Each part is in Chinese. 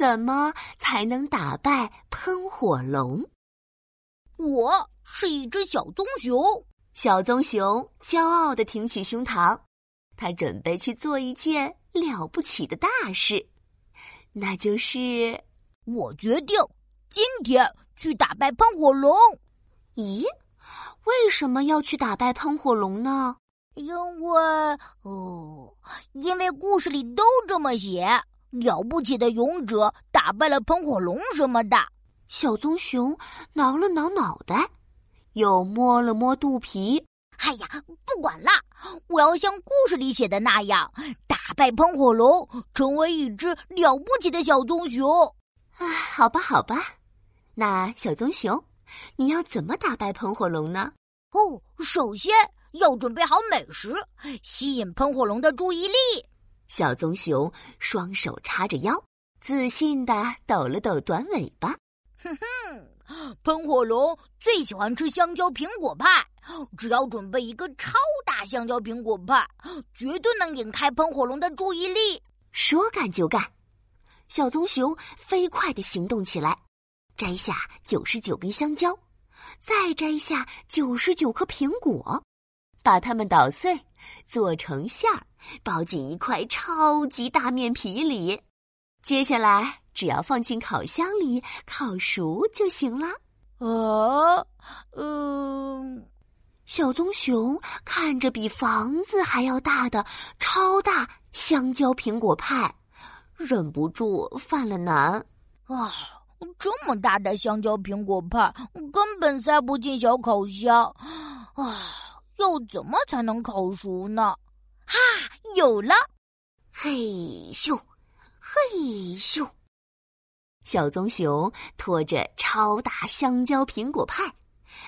怎么才能打败喷火龙？我是一只小棕熊。小棕熊骄傲的挺起胸膛，他准备去做一件了不起的大事，那就是我决定今天去打败喷火龙。咦，为什么要去打败喷火龙呢？因为哦，因为故事里都这么写，了不起的勇者打败了喷火龙什么的。小棕熊挠了挠脑袋。又摸了摸肚皮，哎呀，不管了，我要像故事里写的那样，打败喷火龙，成为一只了不起的小棕熊。啊，好吧，好吧，那小棕熊，你要怎么打败喷火龙呢？哦，首先要准备好美食，吸引喷火龙的注意力。小棕熊双手叉着腰，自信的抖了抖短尾巴。哼哼。喷火龙最喜欢吃香蕉苹果派，只要准备一个超大香蕉苹果派，绝对能引开喷火龙的注意力。说干就干，小棕熊飞快的行动起来，摘下九十九根香蕉，再摘下九十九颗苹果，把它们捣碎，做成馅儿，包进一块超级大面皮里。接下来。只要放进烤箱里烤熟就行了。啊，嗯，小棕熊看着比房子还要大的超大香蕉苹果派，忍不住犯了难。啊，这么大的香蕉苹果派根本塞不进小烤箱。啊，要怎么才能烤熟呢？哈，有了！嘿咻，嘿咻。小棕熊拖着超大香蕉苹果派，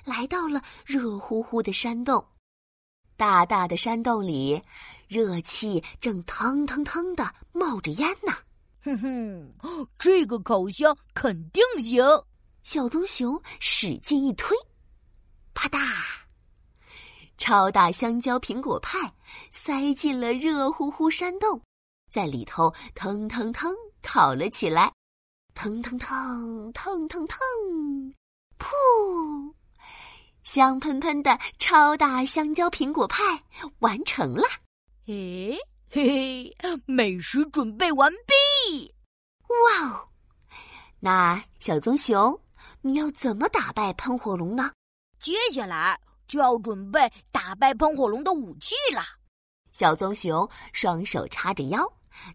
来到了热乎乎的山洞。大大的山洞里，热气正腾腾腾的冒着烟呢。哼哼，这个烤箱肯定行。小棕熊使劲一推，啪嗒，超大香蕉苹果派塞进了热乎乎山洞，在里头腾腾腾烤了起来。腾腾腾腾腾腾，噗！香喷喷的超大香蕉苹果派完成了。诶，嘿嘿，美食准备完毕。哇哦！那小棕熊，你要怎么打败喷火龙呢？接下来就要准备打败喷火龙的武器了。小棕熊双手叉着腰，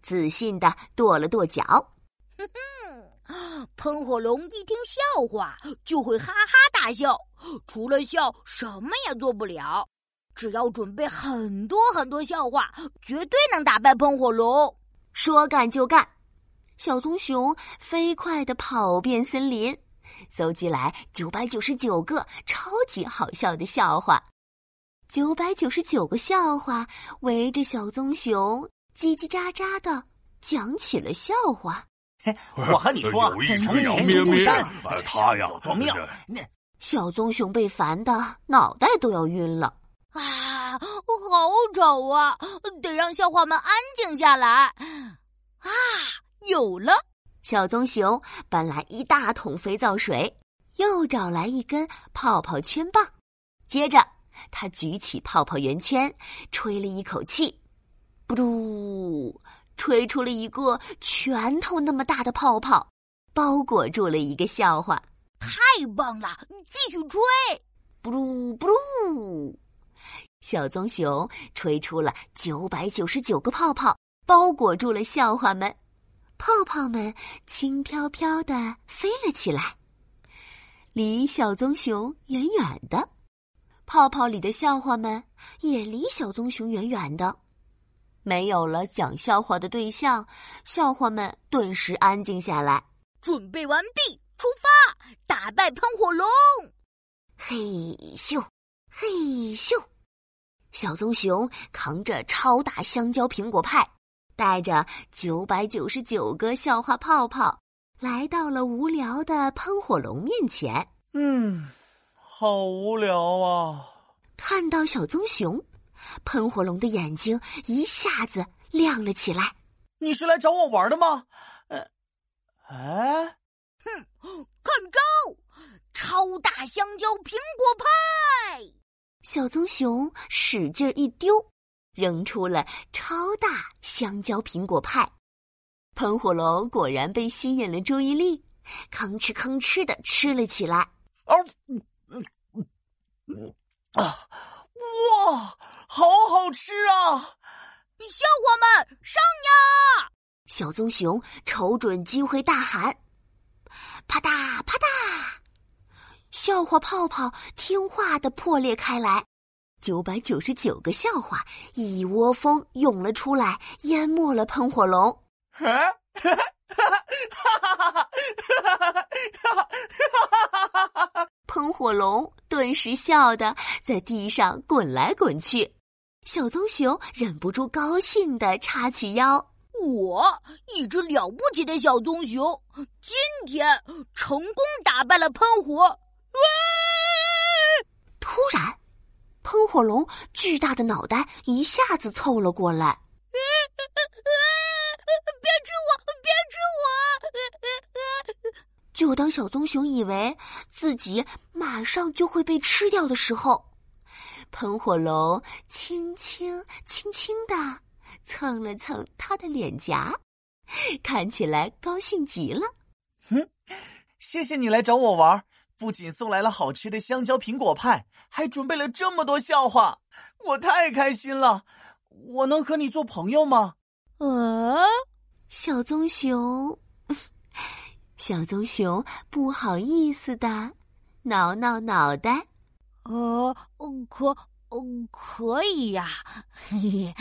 自信的跺了跺脚。哼哼。喷火龙一听笑话就会哈哈大笑，除了笑什么也做不了。只要准备很多很多笑话，绝对能打败喷火龙。说干就干，小棕熊飞快的跑遍森林，搜集来九百九十九个超级好笑的笑话。九百九十九个笑话围着小棕熊叽叽喳喳的讲起了笑话。我和你说，从前有座山，他呀做庙。那小棕熊被烦的脑袋都要晕了。啊，好吵啊！得让笑话们安静下来。啊，有了！小棕熊搬来一大桶肥皂水，又找来一根泡泡圈棒，接着他举起泡泡圆圈，吹了一口气，咕嘟。吹出了一个拳头那么大的泡泡，包裹住了一个笑话。太棒了！继续吹，布噜布噜。小棕熊吹出了九百九十九个泡泡，包裹住了笑话们。泡泡们轻飘飘的飞了起来，离小棕熊远远的。泡泡里的笑话们也离小棕熊远远的。没有了讲笑话的对象，笑话们顿时安静下来。准备完毕，出发，打败喷火龙！嘿咻，嘿咻！小棕熊扛着超大香蕉苹果派，带着九百九十九个笑话泡泡，来到了无聊的喷火龙面前。嗯，好无聊啊！看到小棕熊。喷火龙的眼睛一下子亮了起来。你是来找我玩的吗？呃，哎，哼，看招！超大香蕉苹果派！小棕熊使劲一丢，扔出了超大香蕉苹果派。喷火龙果然被吸引了注意力，吭哧吭哧的吃了起来。哦，啊，哇，好好吃啊！小伙们上呀！小棕熊瞅准机会大喊：“啪嗒啪嗒！”笑话泡泡听话的破裂开来，九百九十九个笑话一窝蜂涌了出来，淹没了喷火龙。喷火龙顿时笑得在地上滚来滚去，小棕熊忍不住高兴的叉起腰。我一只了不起的小棕熊，今天成功打败了喷火。突然，喷火龙巨大的脑袋一下子凑了过来。别吃我！别吃我！就当小棕熊以为自己马上就会被吃掉的时候，喷火龙轻轻轻轻的蹭了蹭他的脸颊，看起来高兴极了。哼，谢谢你来找我玩，不仅送来了好吃的香蕉苹果派，还准备了这么多笑话，我太开心了。我能和你做朋友吗？呃，小棕熊，小棕熊不好意思的挠挠脑袋。呃，可，可以呀，嘿 嘿，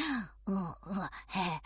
嗯嗯，嘿。